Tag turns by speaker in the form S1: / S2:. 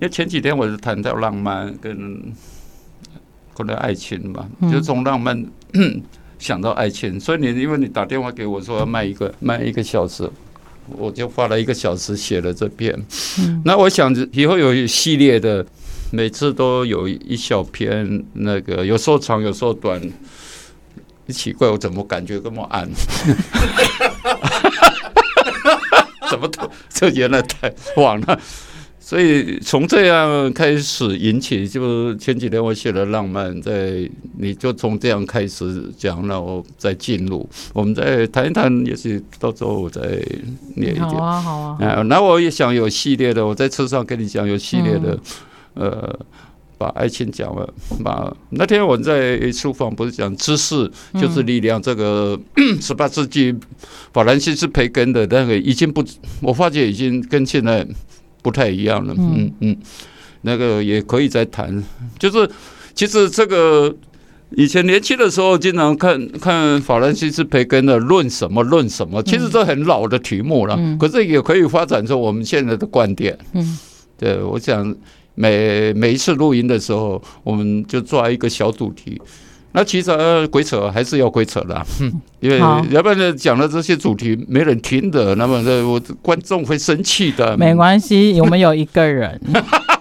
S1: 因为前几天我是谈到浪漫跟可能爱情嘛，就从浪漫 想到爱情，所以你因为你打电话给我说要卖一个卖一个小时，我就花了一个小时写了这篇。那我想以后有一系列的，每次都有一小篇，那个有时候长有时候短。奇怪，我怎么感觉这么暗？怎么都这原来太晚了，所以从这样开始引起，就前几天我写了浪漫，在你就从这样开始讲，然后再进入，我们再谈一谈，也许到时候我再念一点。好
S2: 啊，好啊。
S1: 那我也想有系列的，我在车上跟你讲有系列的，呃。把爱情讲了，把那天我在书房不是讲知识就是力量，这个十八世纪法兰西斯培根的那个已经不，我发觉已经跟现在不太一样了。嗯嗯，那个也可以再谈，就是其实这个以前年轻的时候经常看看法兰西斯培根的论什么论什么，其实这很老的题目了，可是也可以发展出我们现在的观点。嗯，对，我想。每每一次录音的时候，我们就抓一个小主题。那其实鬼扯还是要鬼扯的，因为要不然，讲了这些主题没人听的，那么这，我观众会生气的。
S2: 没关系，我们有一个人。